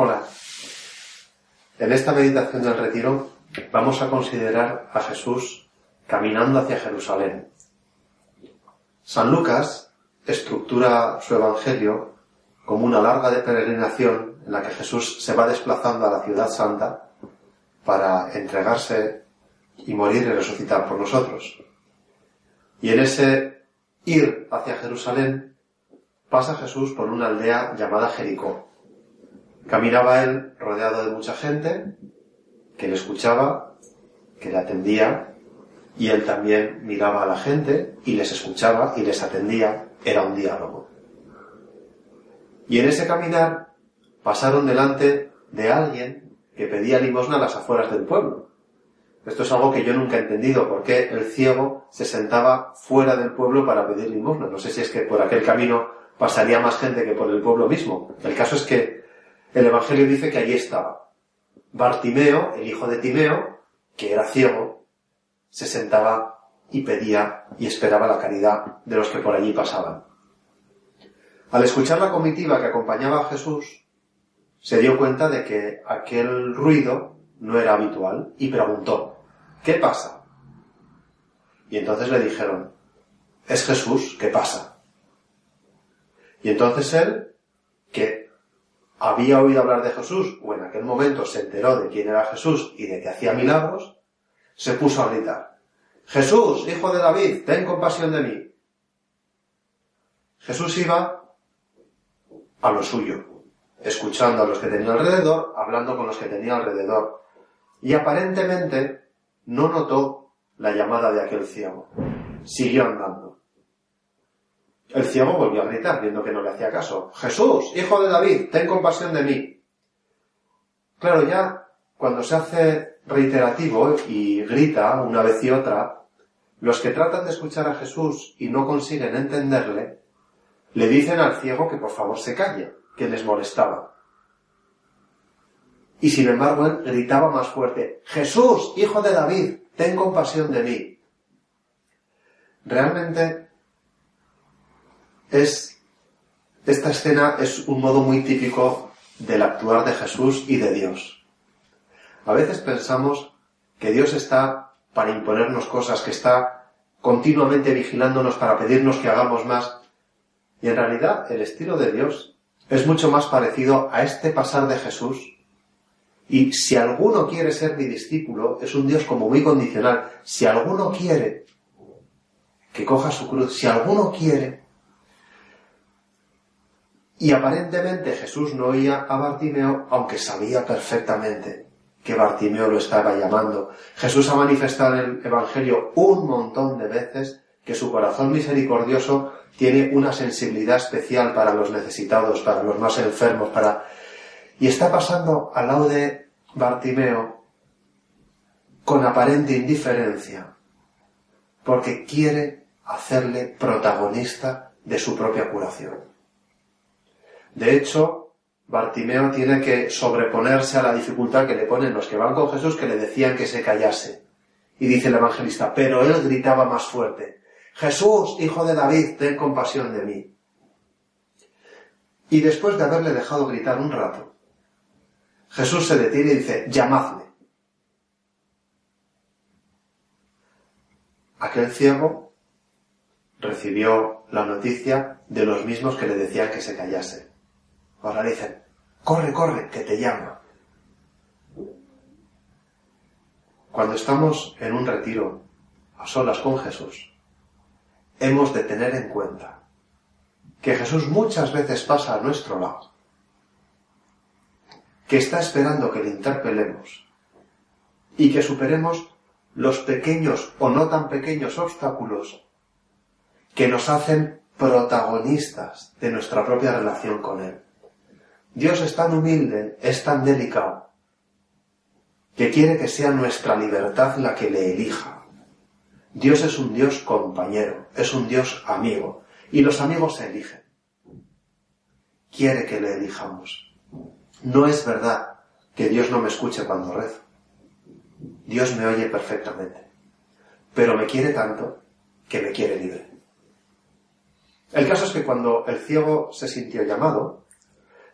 Hola. En esta meditación del retiro vamos a considerar a Jesús caminando hacia Jerusalén. San Lucas estructura su evangelio como una larga de peregrinación en la que Jesús se va desplazando a la ciudad santa para entregarse y morir y resucitar por nosotros. Y en ese ir hacia Jerusalén pasa Jesús por una aldea llamada Jericó. Caminaba él rodeado de mucha gente que le escuchaba, que le atendía, y él también miraba a la gente y les escuchaba y les atendía. Era un diálogo. Y en ese caminar pasaron delante de alguien que pedía limosna a las afueras del pueblo. Esto es algo que yo nunca he entendido, por qué el ciego se sentaba fuera del pueblo para pedir limosna. No sé si es que por aquel camino pasaría más gente que por el pueblo mismo. El caso es que el Evangelio dice que allí estaba. Bartimeo, el hijo de Timeo, que era ciego, se sentaba y pedía y esperaba la caridad de los que por allí pasaban. Al escuchar la comitiva que acompañaba a Jesús, se dio cuenta de que aquel ruido no era habitual y preguntó, ¿qué pasa? Y entonces le dijeron, es Jesús, ¿qué pasa? Y entonces él, que había oído hablar de Jesús, o en aquel momento se enteró de quién era Jesús y de que hacía milagros, se puso a gritar, Jesús, hijo de David, ten compasión de mí. Jesús iba a lo suyo, escuchando a los que tenía alrededor, hablando con los que tenía alrededor, y aparentemente no notó la llamada de aquel ciego. Siguió andando. El ciego volvió a gritar, viendo que no le hacía caso. Jesús, hijo de David, ten compasión de mí. Claro, ya cuando se hace reiterativo y grita una vez y otra, los que tratan de escuchar a Jesús y no consiguen entenderle, le dicen al ciego que por favor se calle, que les molestaba. Y sin embargo él gritaba más fuerte, Jesús, hijo de David, ten compasión de mí. Realmente es, esta escena es un modo muy típico del actuar de Jesús y de Dios. A veces pensamos que Dios está para imponernos cosas, que está continuamente vigilándonos para pedirnos que hagamos más. Y en realidad el estilo de Dios es mucho más parecido a este pasar de Jesús. Y si alguno quiere ser mi discípulo, es un Dios como muy condicional. Si alguno quiere que coja su cruz, si alguno quiere. Y aparentemente Jesús no oía a Bartimeo, aunque sabía perfectamente que Bartimeo lo estaba llamando. Jesús ha manifestado en el Evangelio un montón de veces que su corazón misericordioso tiene una sensibilidad especial para los necesitados, para los más enfermos, para... Y está pasando al lado de Bartimeo con aparente indiferencia, porque quiere hacerle protagonista de su propia curación. De hecho, Bartimeo tiene que sobreponerse a la dificultad que le ponen los que van con Jesús que le decían que se callase. Y dice el evangelista, pero él gritaba más fuerte, Jesús, hijo de David, ten compasión de mí. Y después de haberle dejado gritar un rato, Jesús se detiene y dice, llamadme. Aquel ciego recibió la noticia de los mismos que le decían que se callase. Ahora dicen, corre, corre, que te llama. Cuando estamos en un retiro a solas con Jesús, hemos de tener en cuenta que Jesús muchas veces pasa a nuestro lado, que está esperando que le interpelemos y que superemos los pequeños o no tan pequeños obstáculos que nos hacen protagonistas de nuestra propia relación con Él. Dios es tan humilde, es tan delicado, que quiere que sea nuestra libertad la que le elija. Dios es un Dios compañero, es un Dios amigo, y los amigos se eligen. Quiere que le elijamos. No es verdad que Dios no me escuche cuando rezo. Dios me oye perfectamente, pero me quiere tanto que me quiere libre. El caso es que cuando el ciego se sintió llamado,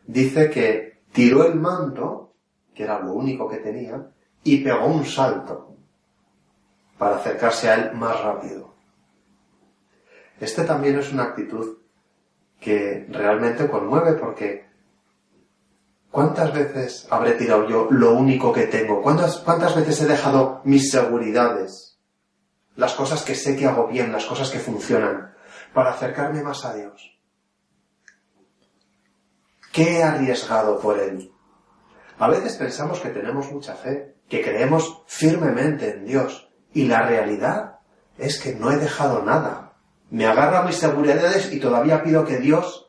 dice que tiró el manto, que era lo único que tenía, y pegó un salto para acercarse a él más rápido. Este también es una actitud que realmente conmueve porque ¿cuántas veces habré tirado yo lo único que tengo? ¿Cuántas, cuántas veces he dejado mis seguridades? Las cosas que sé que hago bien, las cosas que funcionan, para acercarme más a Dios. ¿Qué he arriesgado por Él? A veces pensamos que tenemos mucha fe, que creemos firmemente en Dios, y la realidad es que no he dejado nada. Me agarro a mis seguridades y todavía pido que Dios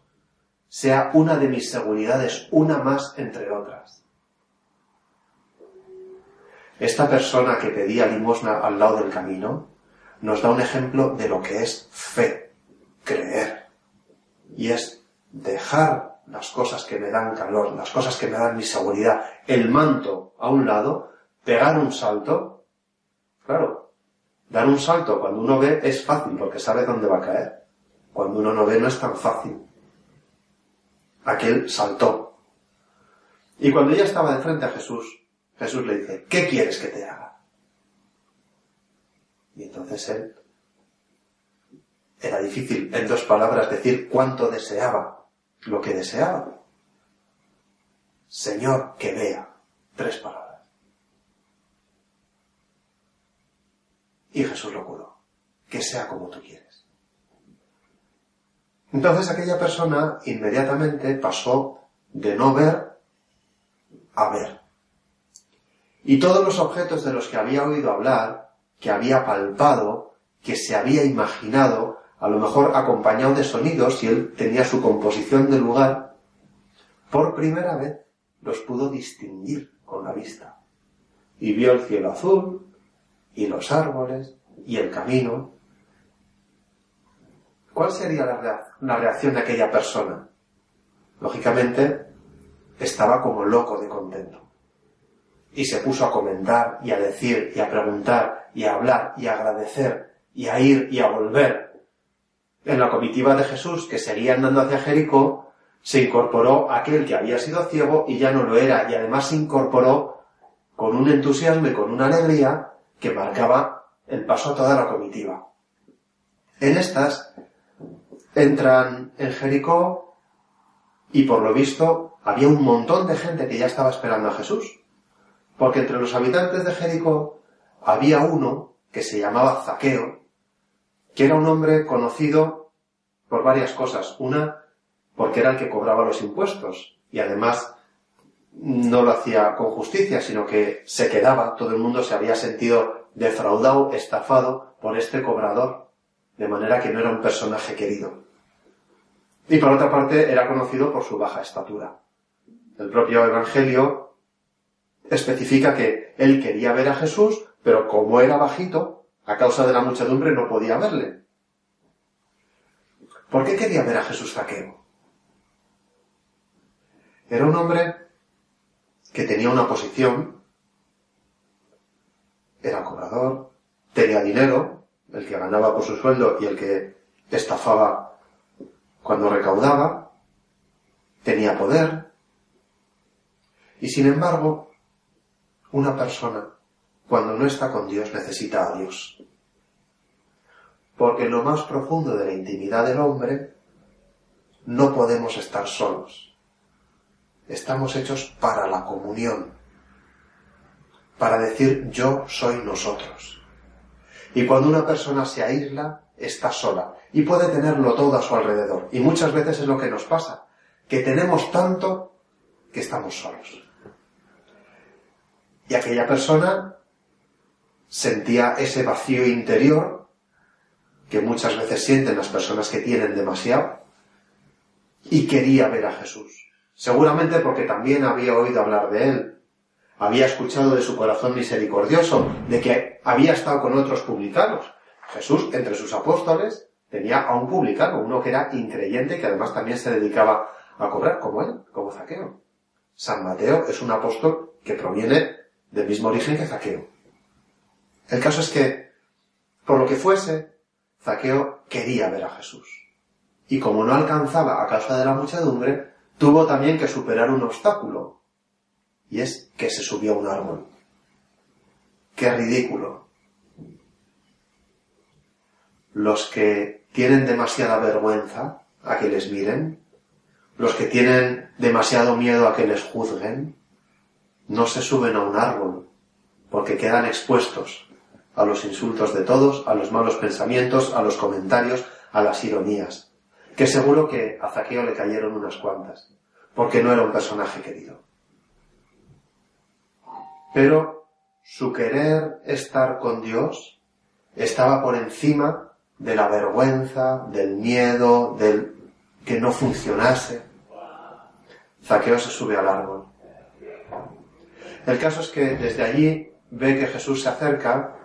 sea una de mis seguridades, una más entre otras. Esta persona que pedía limosna al lado del camino nos da un ejemplo de lo que es fe, creer. Y es dejar las cosas que me dan calor, las cosas que me dan mi seguridad, el manto a un lado, pegar un salto. Claro, dar un salto cuando uno ve es fácil porque sabe dónde va a caer. Cuando uno no ve no es tan fácil. Aquel saltó. Y cuando ella estaba de frente a Jesús, Jesús le dice, ¿qué quieres que te haga? Y entonces él era difícil en dos palabras decir cuánto deseaba lo que deseaba. Señor, que vea. Tres palabras. Y Jesús lo curó. Que sea como tú quieres. Entonces aquella persona inmediatamente pasó de no ver a ver. Y todos los objetos de los que había oído hablar, que había palpado, que se había imaginado, a lo mejor acompañado de sonidos, si él tenía su composición de lugar, por primera vez los pudo distinguir con la vista. Y vio el cielo azul, y los árboles, y el camino. ¿Cuál sería la, reacción de aquella persona? Lógicamente, estaba como loco de contento. Y se puso a comentar, y a decir, y a preguntar, y a hablar, y a agradecer, y a ir, y a volver, en la comitiva de Jesús que seguía andando hacia Jericó, se incorporó aquel que había sido ciego y ya no lo era, y además se incorporó con un entusiasmo y con una alegría que marcaba el paso a toda la comitiva. En estas entran en Jericó y por lo visto había un montón de gente que ya estaba esperando a Jesús, porque entre los habitantes de Jericó había uno que se llamaba Zaqueo, que era un hombre conocido por varias cosas. Una, porque era el que cobraba los impuestos y además no lo hacía con justicia, sino que se quedaba, todo el mundo se había sentido defraudado, estafado por este cobrador, de manera que no era un personaje querido. Y por otra parte, era conocido por su baja estatura. El propio Evangelio especifica que él quería ver a Jesús, pero como era bajito, a causa de la muchedumbre no podía verle. ¿Por qué quería ver a Jesús Zaqueo? Era un hombre que tenía una posición, era cobrador, tenía dinero, el que ganaba por su sueldo y el que estafaba cuando recaudaba, tenía poder, y sin embargo, una persona cuando no está con Dios necesita a Dios. Porque en lo más profundo de la intimidad del hombre no podemos estar solos. Estamos hechos para la comunión, para decir yo soy nosotros. Y cuando una persona se aísla, está sola y puede tenerlo todo a su alrededor. Y muchas veces es lo que nos pasa, que tenemos tanto que estamos solos. Y aquella persona sentía ese vacío interior que muchas veces sienten las personas que tienen demasiado y quería ver a Jesús. Seguramente porque también había oído hablar de él, había escuchado de su corazón misericordioso, de que había estado con otros publicanos. Jesús, entre sus apóstoles, tenía a un publicano, uno que era increyente, que además también se dedicaba a cobrar, como él, como Zaqueo. San Mateo es un apóstol que proviene del mismo origen que Zaqueo. El caso es que, por lo que fuese, Zaqueo quería ver a Jesús. Y como no alcanzaba a causa de la muchedumbre, tuvo también que superar un obstáculo. Y es que se subió a un árbol. ¡Qué ridículo! Los que tienen demasiada vergüenza a que les miren, los que tienen demasiado miedo a que les juzguen, no se suben a un árbol, porque quedan expuestos a los insultos de todos, a los malos pensamientos, a los comentarios, a las ironías, que seguro que a Zaqueo le cayeron unas cuantas, porque no era un personaje querido. Pero su querer estar con Dios estaba por encima de la vergüenza, del miedo, del que no funcionase. Zaqueo se sube al árbol. El caso es que desde allí ve que Jesús se acerca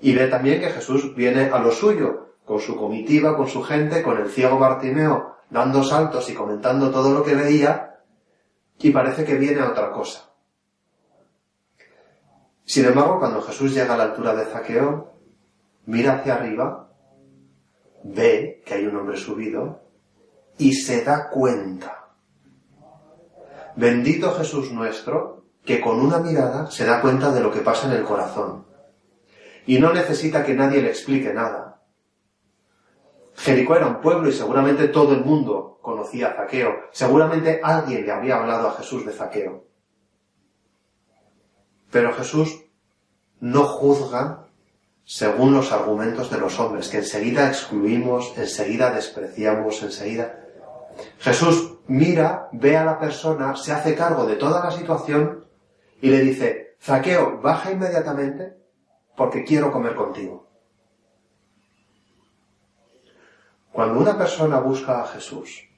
y ve también que Jesús viene a lo suyo, con su comitiva, con su gente, con el ciego Bartimeo, dando saltos y comentando todo lo que veía, y parece que viene a otra cosa. Sin embargo, cuando Jesús llega a la altura de Zaqueo, mira hacia arriba, ve que hay un hombre subido, y se da cuenta. Bendito Jesús nuestro, que con una mirada se da cuenta de lo que pasa en el corazón. Y no necesita que nadie le explique nada. Jericó era un pueblo y seguramente todo el mundo conocía a Zaqueo. Seguramente alguien le había hablado a Jesús de Zaqueo. Pero Jesús no juzga según los argumentos de los hombres, que enseguida excluimos, enseguida despreciamos, enseguida... Jesús mira, ve a la persona, se hace cargo de toda la situación y le dice, Zaqueo, baja inmediatamente porque quiero comer contigo. Cuando una persona busca a Jesús,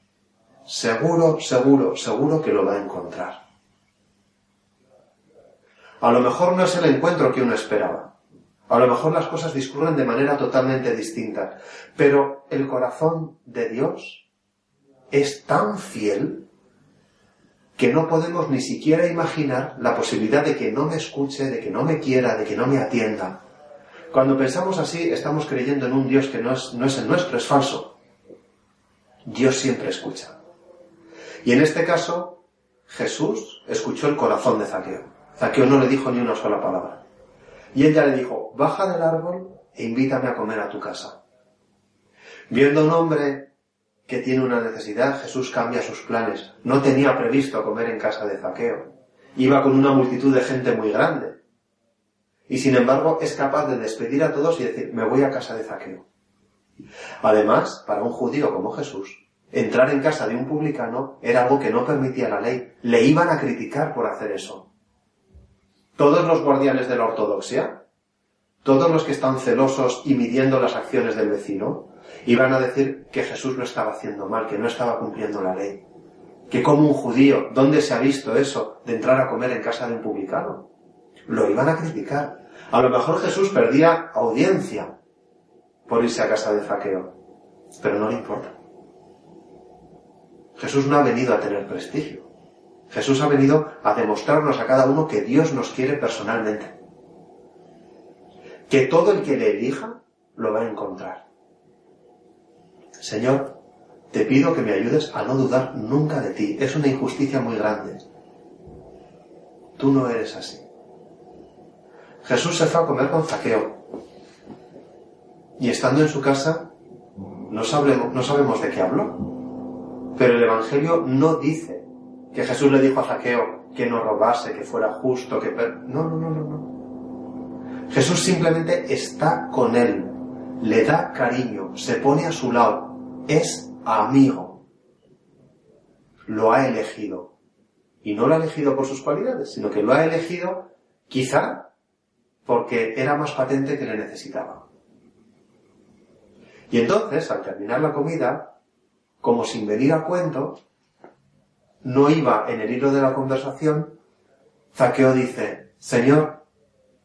seguro, seguro, seguro que lo va a encontrar. A lo mejor no es el encuentro que uno esperaba. A lo mejor las cosas discurren de manera totalmente distinta. Pero el corazón de Dios es tan fiel que no podemos ni siquiera imaginar la posibilidad de que no me escuche, de que no me quiera, de que no me atienda. Cuando pensamos así, estamos creyendo en un Dios que no es, no es el nuestro, es falso. Dios siempre escucha. Y en este caso, Jesús escuchó el corazón de Zaqueo. Zaqueo no le dijo ni una sola palabra. Y ella le dijo, baja del árbol e invítame a comer a tu casa. Viendo un hombre que tiene una necesidad, Jesús cambia sus planes. No tenía previsto comer en casa de Zaqueo. Iba con una multitud de gente muy grande. Y sin embargo es capaz de despedir a todos y decir, me voy a casa de Zaqueo. Además, para un judío como Jesús, entrar en casa de un publicano era algo que no permitía la ley. Le iban a criticar por hacer eso. Todos los guardianes de la ortodoxia, todos los que están celosos y midiendo las acciones del vecino, iban a decir que Jesús lo estaba haciendo mal, que no estaba cumpliendo la ley. Que como un judío, ¿dónde se ha visto eso de entrar a comer en casa de un publicano? Lo iban a criticar. A lo mejor Jesús perdía audiencia por irse a casa de Zaqueo, pero no le importa. Jesús no ha venido a tener prestigio. Jesús ha venido a demostrarnos a cada uno que Dios nos quiere personalmente. Que todo el que le elija lo va a encontrar. Señor, te pido que me ayudes a no dudar nunca de ti. Es una injusticia muy grande. Tú no eres así. Jesús se fue a comer con Zaqueo. Y estando en su casa, no no sabemos de qué habló. Pero el Evangelio no dice que Jesús le dijo a Zaqueo que no robase, que fuera justo, que... No, no, no, no, no. Jesús simplemente está con él, le da cariño, se pone a su lado, es amigo. Lo ha elegido. Y no lo ha elegido por sus cualidades, sino que lo ha elegido quizá porque era más patente que le necesitaba. Y entonces, al terminar la comida, como sin venir a cuento, no iba en el hilo de la conversación, Zaqueo dice, Señor,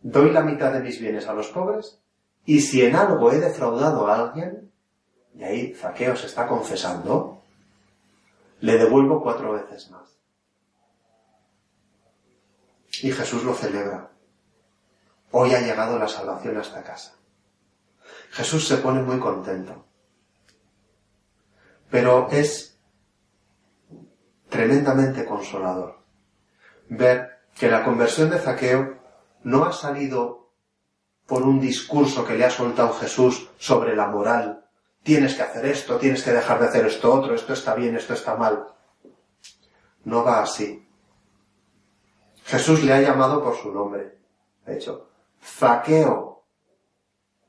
doy la mitad de mis bienes a los pobres, y si en algo he defraudado a alguien, y ahí Zaqueo se está confesando, le devuelvo cuatro veces más. Y Jesús lo celebra. Hoy ha llegado la salvación a esta casa. Jesús se pone muy contento. Pero es tremendamente consolador ver que la conversión de Zaqueo no ha salido por un discurso que le ha soltado Jesús sobre la moral. Tienes que hacer esto, tienes que dejar de hacer esto otro, esto está bien, esto está mal. No va así. Jesús le ha llamado por su nombre. De hecho, Zaqueo,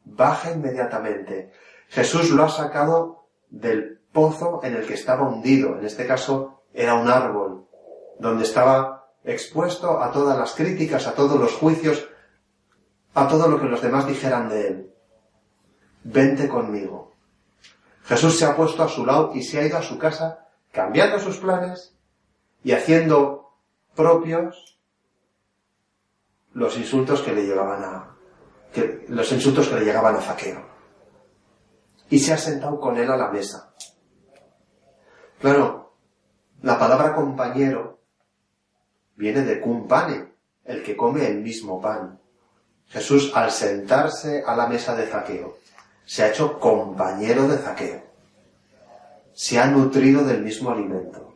baja inmediatamente. Jesús lo ha sacado del pozo en el que estaba hundido. En este caso era un árbol, donde estaba expuesto a todas las críticas, a todos los juicios, a todo lo que los demás dijeran de él. Vente conmigo. Jesús se ha puesto a su lado y se ha ido a su casa cambiando sus planes y haciendo propios los insultos que le llevaban a, los insultos que le llegaban a Zaqueo. Y se ha sentado con él a la mesa. Claro, la palabra compañero viene de cum pane, el que come el mismo pan. Jesús, al sentarse a la mesa de Zaqueo, se ha hecho compañero de Zaqueo. Se ha nutrido del mismo alimento.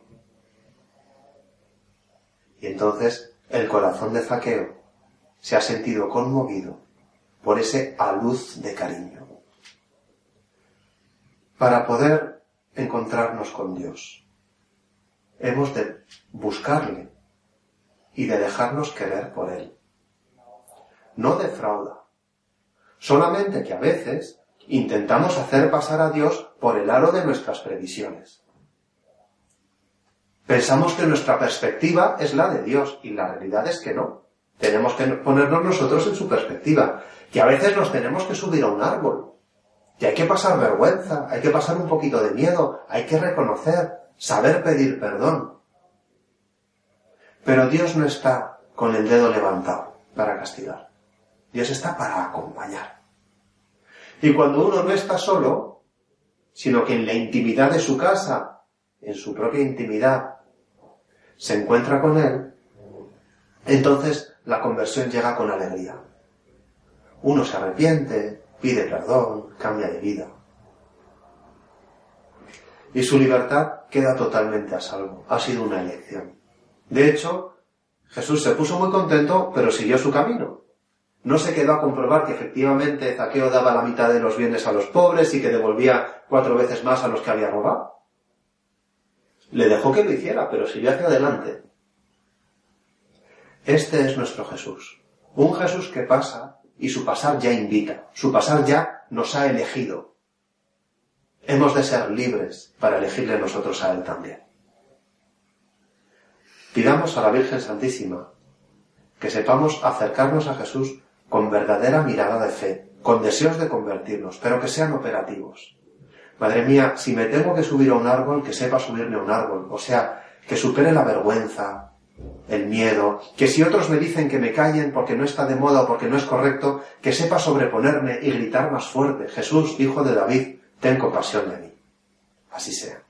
Y entonces el corazón de Zaqueo se ha sentido conmovido por ese aluz de cariño. Para poder encontrarnos con Dios, hemos de buscarle y de dejarnos querer por Él. No defrauda. Solamente que a veces intentamos hacer pasar a Dios por el aro de nuestras previsiones. Pensamos que nuestra perspectiva es la de Dios y la realidad es que no. Tenemos que ponernos nosotros en su perspectiva que a veces nos tenemos que subir a un árbol, que hay que pasar vergüenza, hay que pasar un poquito de miedo, hay que reconocer, saber pedir perdón. Pero Dios no está con el dedo levantado para castigar. Dios está para acompañar. Y cuando uno no está solo, sino que en la intimidad de su casa, en su propia intimidad, se encuentra con Él, entonces la conversión llega con alegría. Uno se arrepiente, pide perdón, cambia de vida. Y su libertad queda totalmente a salvo. Ha sido una elección. De hecho, Jesús se puso muy contento, pero siguió su camino. No se quedó a comprobar que efectivamente Zaqueo daba la mitad de los bienes a los pobres y que devolvía cuatro veces más a los que había robado. Le dejó que lo hiciera, pero siguió hacia adelante. Este es nuestro Jesús. Un Jesús que pasa y su pasar ya invita, su pasar ya nos ha elegido. Hemos de ser libres para elegirle nosotros a Él también. Pidamos a la Virgen Santísima que sepamos acercarnos a Jesús con verdadera mirada de fe, con deseos de convertirnos, pero que sean operativos. Madre mía, si me tengo que subir a un árbol, que sepa subirme a un árbol, o sea, que supere la vergüenza, el miedo, que si otros me dicen que me callen porque no está de moda o porque no es correcto, que sepa sobreponerme y gritar más fuerte, Jesús, hijo de David, ten compasión de mí. Así sea.